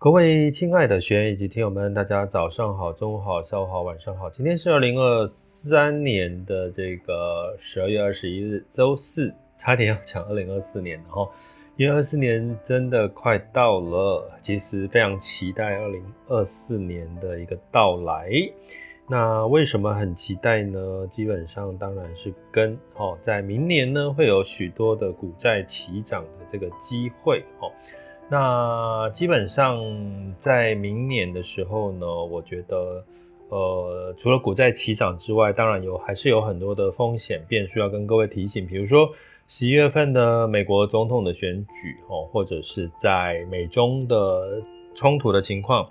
各位亲爱的学员以及听友们，大家早上好、中午好、下午好、晚上好。今天是二零二三年的这个十二月二十一日，周四，差点要讲二零二四年了哈，因为二四年真的快到了，其实非常期待二零二四年的一个到来。那为什么很期待呢？基本上当然是跟哦，在明年呢会有许多的股债齐涨的这个机会哦。那基本上在明年的时候呢，我觉得，呃，除了股债齐涨之外，当然有还是有很多的风险变数要跟各位提醒，比如说十一月份的美国总统的选举哦，或者是在美中的冲突的情况，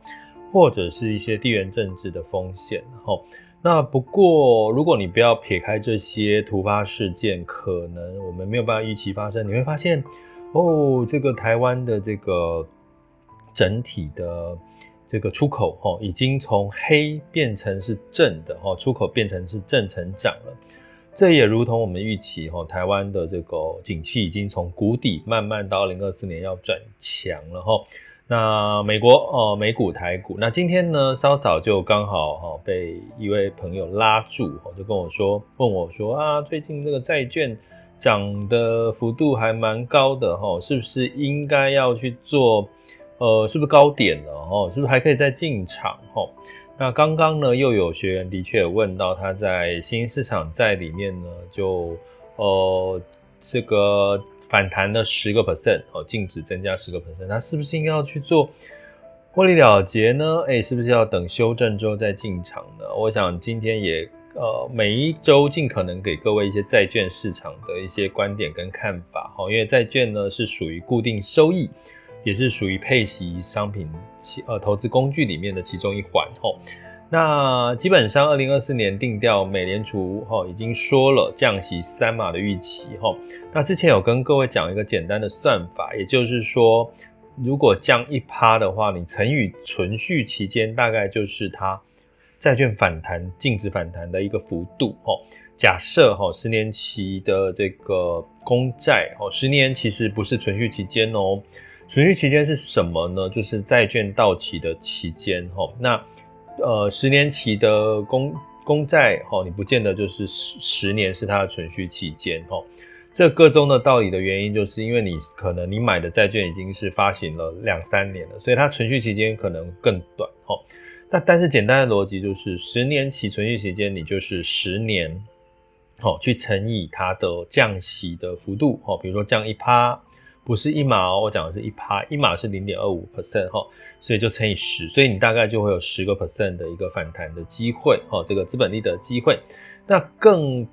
或者是一些地缘政治的风险哦。那不过，如果你不要撇开这些突发事件，可能我们没有办法预期发生，你会发现。哦，这个台湾的这个整体的这个出口哦，已经从黑变成是正的哦，出口变成是正成长了。这也如同我们预期哦，台湾的这个景气已经从谷底慢慢到二零二四年要转强了哈。那美国哦，美股、台股，那今天呢，稍早就刚好哈被一位朋友拉住哦，就跟我说，问我说啊，最近这个债券。涨的幅度还蛮高的哈，是不是应该要去做？呃，是不是高点了哈？是不是还可以再进场哈？那刚刚呢，又有学员的确问到，他在新市场在里面呢，就呃这个反弹了十个 percent 哦，净值增加十个 percent，他是不是应该要去做获利了结呢？哎，是不是要等修正之后再进场呢？我想今天也。呃，每一周尽可能给各位一些债券市场的一些观点跟看法哈，因为债券呢是属于固定收益，也是属于配息商品呃投资工具里面的其中一环哈。那基本上二零二四年定调，美联储哈已经说了降息三码的预期哈。那之前有跟各位讲一个简单的算法，也就是说，如果降一趴的话，你乘以存续期间，大概就是它。债券反弹净值反弹的一个幅度哦，假设哈十年期的这个公债，哦，十年其实不是存续期间哦，存续期间是什么呢？就是债券到期的期间，那呃十年期的公公债，你不见得就是十十年是它的存续期间哦，这个中的道理的原因，就是因为你可能你买的债券已经是发行了两三年了，所以它存续期间可能更短哦，那但是简单的逻辑就是，十年期存续期间，你就是十年，好去乘以它的降息的幅度，哦，比如说降一趴，不是一码哦，我讲的是一趴，一码是零点二五 percent 哈，所以就乘以十，所以你大概就会有十个 percent 的一个反弹的机会，哦，这个资本利的机会。那更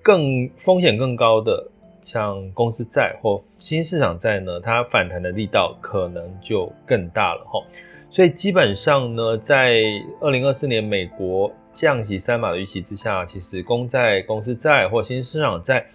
更风险更高的，像公司债或新市场债呢，它反弹的力道可能就更大了，哈。所以基本上呢，在二零二四年美国降息三码的预期之下，其实公债、公司债或新兴市场债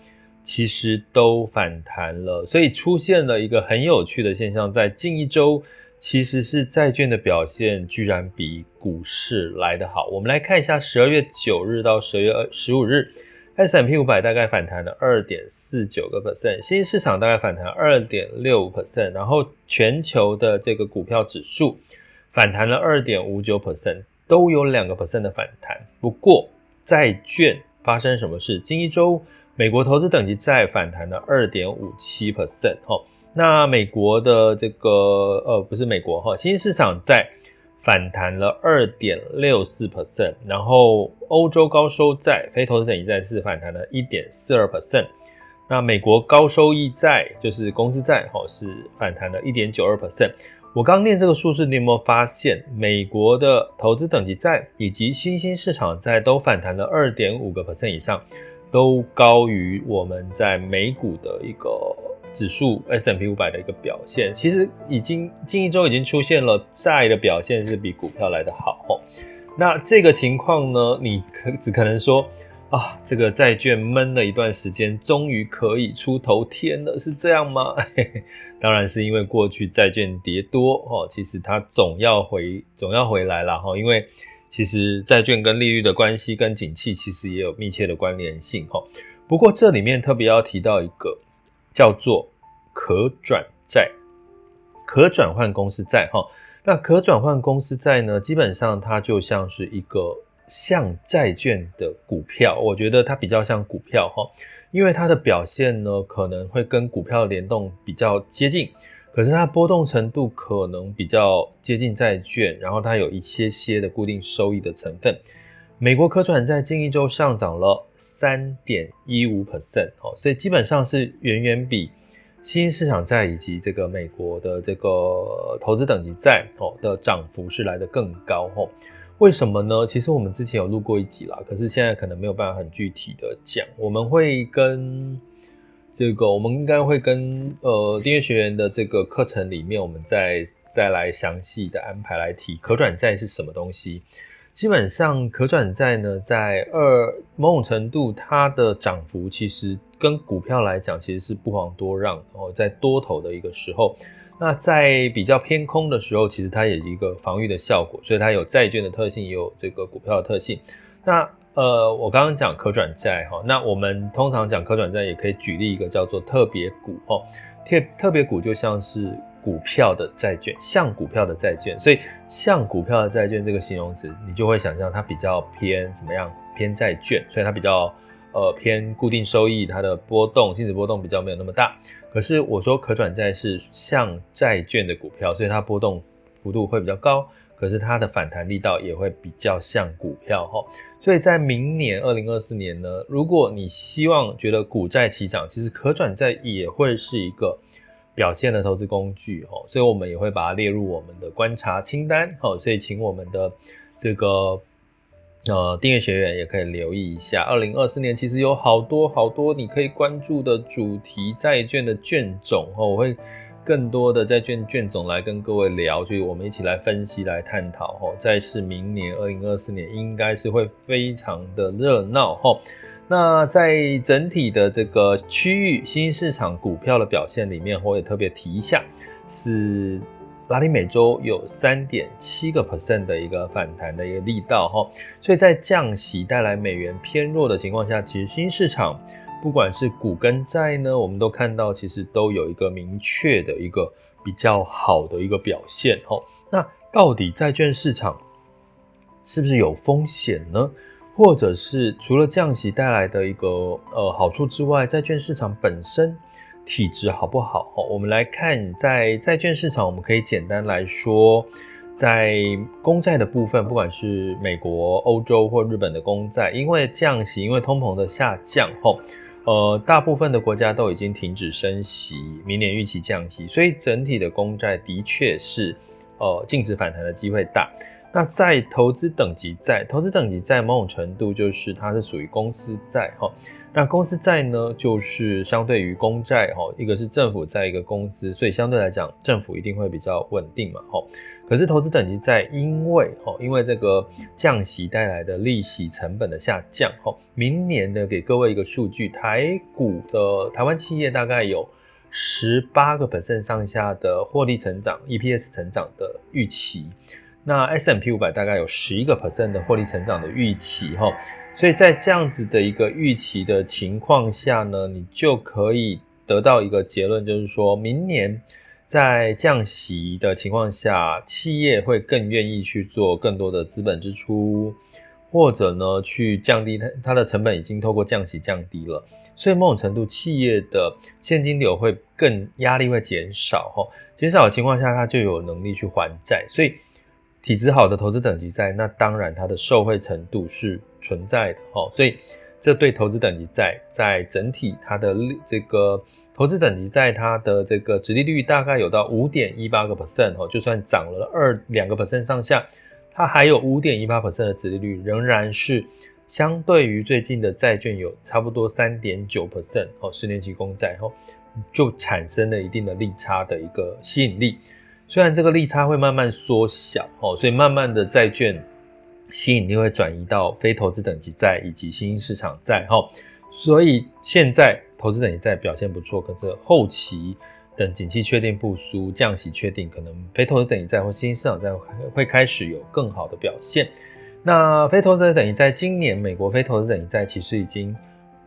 其实都反弹了。所以出现了一个很有趣的现象，在近一周，其实是债券的表现居然比股市来得好。我们来看一下十二月九日到十二月十五日，S M P 五百大概反弹了二点四九个 percent，新兴市场大概反弹二点六 percent，然后全球的这个股票指数。反弹了二点五九 percent，都有两个 percent 的反弹。不过债券发生什么事？近一周美国投资等级债反弹了二点五七 percent，哈。那美国的这个呃不是美国哈，新兴市场债反弹了二点六四 percent，然后欧洲高收债非投资等级债是反弹了一点四二 percent。那美国高收益债就是公司债哈是反弹了一点九二 percent。我刚念这个数字，你有没有发现，美国的投资等级债以及新兴市场债都反弹了二点五个 percent 以上，都高于我们在美股的一个指数 S&P 五百的一个表现，其实已经近一周已经出现了债的表现是比股票来得好。那这个情况呢，你可只可能说啊，这个债券闷了一段时间，终于可以出头天了，是这样吗？嘿嘿，当然是因为过去债券跌多哦，其实它总要回总要回来了哈，因为其实债券跟利率的关系跟景气其实也有密切的关联性哈。不过这里面特别要提到一个。叫做可转债，可转换公司债哈。那可转换公司债呢，基本上它就像是一个像债券的股票，我觉得它比较像股票哈，因为它的表现呢可能会跟股票联动比较接近，可是它波动程度可能比较接近债券，然后它有一些些的固定收益的成分。美国可转债近一周上涨了三点一五 percent 哦，所以基本上是远远比新兴市场债以及这个美国的这个投资等级债哦的涨幅是来得更高哦。为什么呢？其实我们之前有录过一集啦，可是现在可能没有办法很具体的讲。我们会跟这个，我们应该会跟呃订阅学员的这个课程里面，我们再再来详细的安排来提可转债是什么东西。基本上可转债呢，在二某种程度，它的涨幅其实跟股票来讲，其实是不遑多让。然后在多头的一个时候，那在比较偏空的时候，其实它也有一个防御的效果，所以它有债券的特性，也有这个股票的特性。那呃，我刚刚讲可转债哈，那我们通常讲可转债，也可以举例一个叫做特别股哦，特特别股就像是。股票的债券，像股票的债券，所以像股票的债券这个形容词，你就会想象它比较偏怎么样？偏债券，所以它比较呃偏固定收益，它的波动、净值波动比较没有那么大。可是我说可转债是像债券的股票，所以它波动幅度会比较高，可是它的反弹力道也会比较像股票哈。所以在明年二零二四年呢，如果你希望觉得股债齐涨，其实可转债也会是一个。表现的投资工具哦，所以我们也会把它列入我们的观察清单哦，所以请我们的这个呃订阅学员也可以留意一下，二零二四年其实有好多好多你可以关注的主题债券的券种哦，我会更多的债券券种来跟各位聊，就我们一起来分析来探讨哦，债市明年二零二四年应该是会非常的热闹哦。那在整体的这个区域新市场股票的表现里面，我也特别提一下，是拉丁美洲有三点七个 percent 的一个反弹的一个力道哈。所以在降息带来美元偏弱的情况下，其实新市场不管是股跟债呢，我们都看到其实都有一个明确的一个比较好的一个表现哈。那到底债券市场是不是有风险呢？或者是除了降息带来的一个呃好处之外，债券市场本身体质好不好？我们来看，在债券市场，我们可以简单来说，在公债的部分，不管是美国、欧洲或日本的公债，因为降息，因为通膨的下降后，呃，大部分的国家都已经停止升息，明年预期降息，所以整体的公债的确是呃净值反弹的机会大。那在投资等级债，投资等级债某种程度就是它是属于公司债哈。那公司债呢，就是相对于公债哈，一个是政府债，一个公司，所以相对来讲，政府一定会比较稳定嘛哈。可是投资等级债，因为哈，因为这个降息带来的利息成本的下降哈，明年呢，给各位一个数据，台股的台湾企业大概有十八个百分上下的获利成长，EPS 成长的预期。那 S&P 五百大概有十一个 percent 的获利成长的预期哈，所以在这样子的一个预期的情况下呢，你就可以得到一个结论，就是说明年在降息的情况下，企业会更愿意去做更多的资本支出，或者呢去降低它它的成本已经透过降息降低了，所以某种程度企业的现金流会更压力会减少哈，减少的情况下，它就有能力去还债，所以。体质好的投资等级债，那当然它的受惠程度是存在的哦，所以这对投资等级债在整体它的这个投资等级债它的这个殖利率大概有到五点一八个 percent 哦，就算涨了二两个 percent 上下，它还有五点一八 percent 的殖利率，仍然是相对于最近的债券有差不多三点九 percent 哦，十年期公债哦，就产生了一定的利差的一个吸引力。虽然这个利差会慢慢缩小哦，所以慢慢的债券吸引力会转移到非投资等级债以及新兴市场债哈。所以现在投资等级债表现不错，可是后期等景气确定复苏、降息确定，可能非投资等级债或新兴市场债会开始有更好的表现。那非投资等级债今年美国非投资等级债其实已经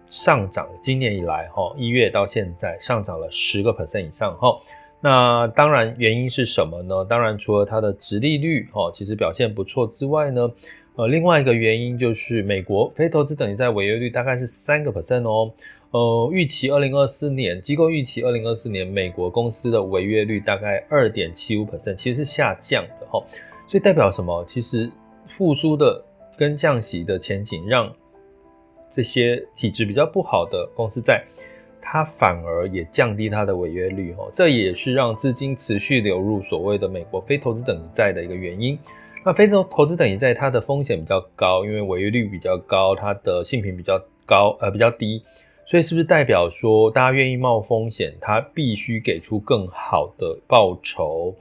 上涨，今年以来哈一月到现在上涨了十个 percent 以上哈。那当然，原因是什么呢？当然，除了它的殖利率哦，其实表现不错之外呢，呃，另外一个原因就是美国非投资等级债违约率大概是三个 percent 哦。呃，预期二零二四年，机构预期二零二四年美国公司的违约率大概二点七五 percent，其实是下降的哈。所以代表什么？其实复苏的跟降息的前景，让这些体质比较不好的公司债。它反而也降低它的违约率，哦，这也是让资金持续流入所谓的美国非投资等级债的一个原因。那非投投资等级债它的风险比较高，因为违约率比较高，它的信评比较高，呃，比较低，所以是不是代表说大家愿意冒风险，它必须给出更好的报酬、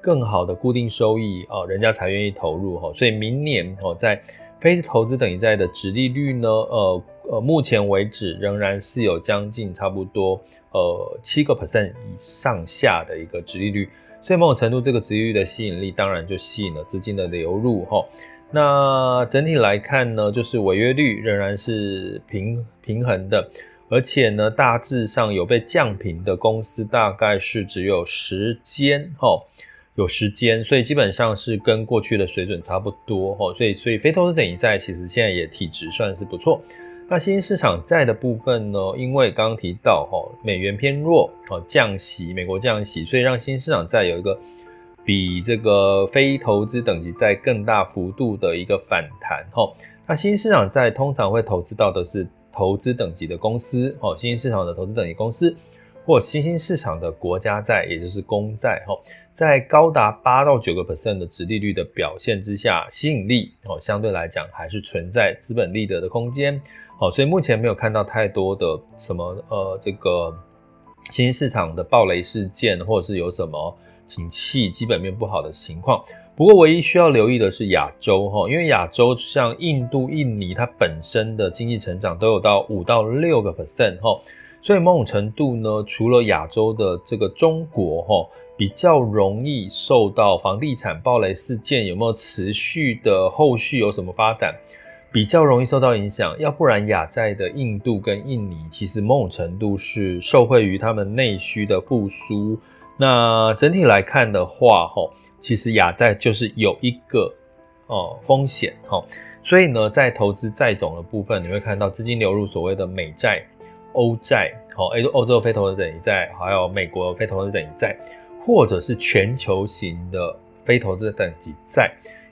更好的固定收益哦，人家才愿意投入哈？所以明年哦，在非投资等级债的殖利率呢，呃。呃，目前为止仍然是有将近差不多呃七个 percent 以上下的一个殖利率，所以某种程度这个殖利率的吸引力当然就吸引了资金的流入齁。那整体来看呢，就是违约率仍然是平平衡的，而且呢，大致上有被降评的公司大概是只有十间齁，有十间，所以基本上是跟过去的水准差不多齁。所以所以非投资等级债其实现在也体质算是不错。那新兴市场债的部分呢？因为刚刚提到哈，美元偏弱，哦，降息，美国降息，所以让新兴市场债有一个比这个非投资等级债更大幅度的一个反弹哈。那新兴市场债通常会投资到的是投资等级的公司，哦，新兴市场的投资等级公司。或新兴市场的国家债，也就是公债，哈，在高达八到九个 percent 的殖利率的表现之下，吸引力哦，相对来讲还是存在资本利得的空间，哦，所以目前没有看到太多的什么呃，这个新兴市场的暴雷事件，或者是有什么景气基本面不好的情况。不过，唯一需要留意的是亚洲，哈，因为亚洲像印度、印尼，它本身的经济成长都有到五到六个 percent，哈。所以某种程度呢，除了亚洲的这个中国齁，比较容易受到房地产暴雷事件有没有持续的后续有什么发展，比较容易受到影响。要不然亚债的印度跟印尼，其实某种程度是受惠于他们内需的复苏。那整体来看的话，齁，其实亚债就是有一个哦风险齁。所以呢，在投资债种的部分，你会看到资金流入所谓的美债。欧债，好，诶，欧洲非投资等级债，还有美国非投资等级债，或者是全球型的非投资等级债，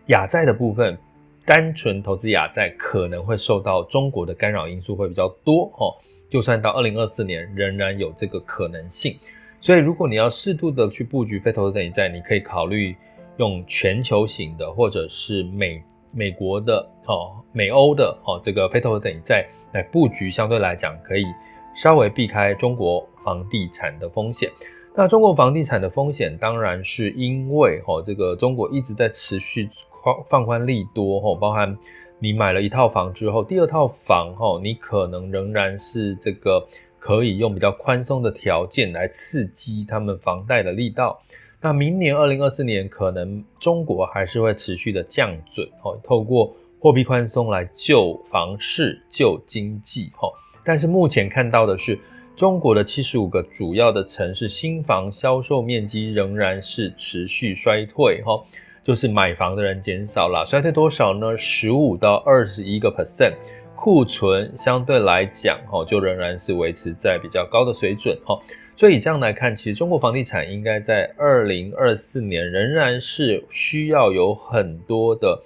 亚债的部分，单纯投资亚债可能会受到中国的干扰因素会比较多，哦，就算到二零二四年，仍然有这个可能性。所以，如果你要适度的去布局非投资等级债，你可以考虑用全球型的，或者是美美国的，哦，美欧的，哦，这个非投资等级债来布局，相对来讲可以。稍微避开中国房地产的风险，那中国房地产的风险当然是因为哦，这个中国一直在持续宽放宽利多齁，包含你买了一套房之后，第二套房齁，你可能仍然是这个可以用比较宽松的条件来刺激他们房贷的力道。那明年二零二四年可能中国还是会持续的降准齁，透过货币宽松来救房市、救经济齁。但是目前看到的是，中国的七十五个主要的城市新房销售面积仍然是持续衰退，哈，就是买房的人减少了，衰退多少呢？十五到二十一个 percent，库存相对来讲，哈，就仍然是维持在比较高的水准，哈，所以这样来看，其实中国房地产应该在二零二四年仍然是需要有很多的。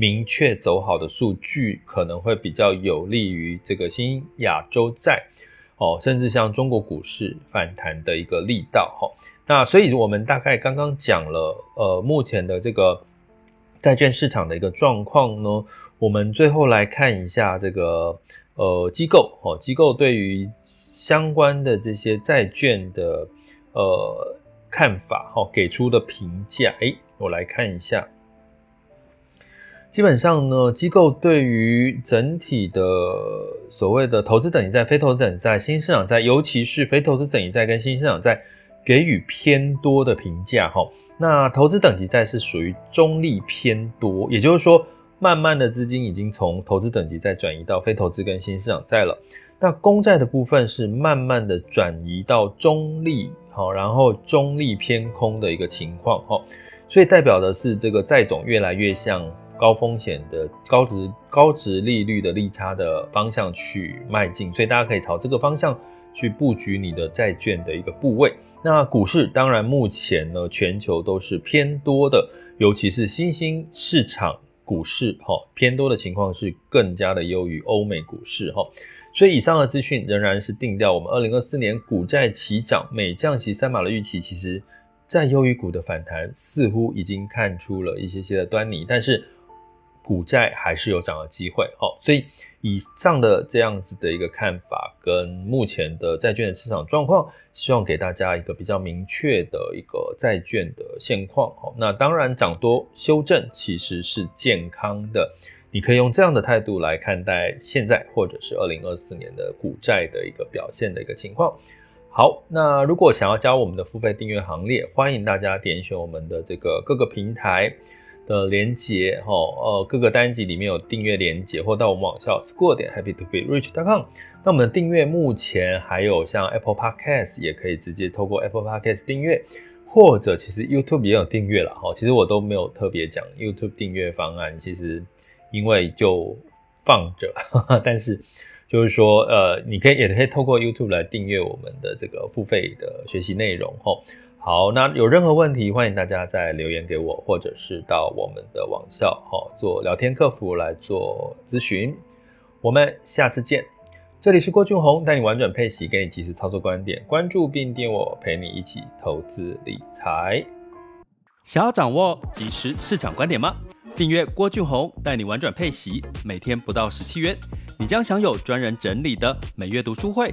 明确走好的数据可能会比较有利于这个新亚洲债哦，甚至像中国股市反弹的一个力道哈。那所以我们大概刚刚讲了呃目前的这个债券市场的一个状况呢，我们最后来看一下这个呃机构哦，机构对于相关的这些债券的呃看法哦，给出的评价，诶，我来看一下。基本上呢，机构对于整体的所谓的投资等级债、非投资等级债、新市场债，尤其是非投资等级债跟新市场债，给予偏多的评价哈。那投资等级债是属于中立偏多，也就是说，慢慢的资金已经从投资等级债转移到非投资跟新市场债了。那公债的部分是慢慢的转移到中立，好，然后中立偏空的一个情况哈。所以代表的是这个债种越来越像。高风险的高值高值利率的利差的方向去迈进，所以大家可以朝这个方向去布局你的债券的一个部位。那股市当然目前呢，全球都是偏多的，尤其是新兴市场股市哈，偏多的情况是更加的优于欧美股市哈。所以以上的资讯仍然是定调我们二零二四年股债齐涨，每降息三码的预期，其实在优于股的反弹似乎已经看出了一些些的端倪，但是。股债还是有涨的机会，好，所以以上的这样子的一个看法跟目前的债券的市场状况，希望给大家一个比较明确的一个债券的现况，好，那当然涨多修正其实是健康的，你可以用这样的态度来看待现在或者是二零二四年的股债的一个表现的一个情况。好，那如果想要加入我们的付费订阅行列，欢迎大家点选我们的这个各个平台。的连接哈，呃，各个单集里面有订阅连接，或到我们网校 school 点 happy to be rich dot com。那我们的订阅目前还有像 Apple Podcast 也可以直接透过 Apple Podcast 订阅，或者其实 YouTube 也有订阅了哈。其实我都没有特别讲 YouTube 订阅方案，其实因为就放着，但是就是说，呃，你可以也可以透过 YouTube 来订阅我们的这个付费的学习内容哈。好，那有任何问题，欢迎大家再留言给我，或者是到我们的网校哈做聊天客服来做咨询。我们下次见，这里是郭俊宏，带你玩转配息，给你及时操作观点，关注并订我，陪你一起投资理财。想要掌握即时市场观点吗？订阅郭俊宏，带你玩转配息，每天不到十七元，你将享有专人整理的每月读书会。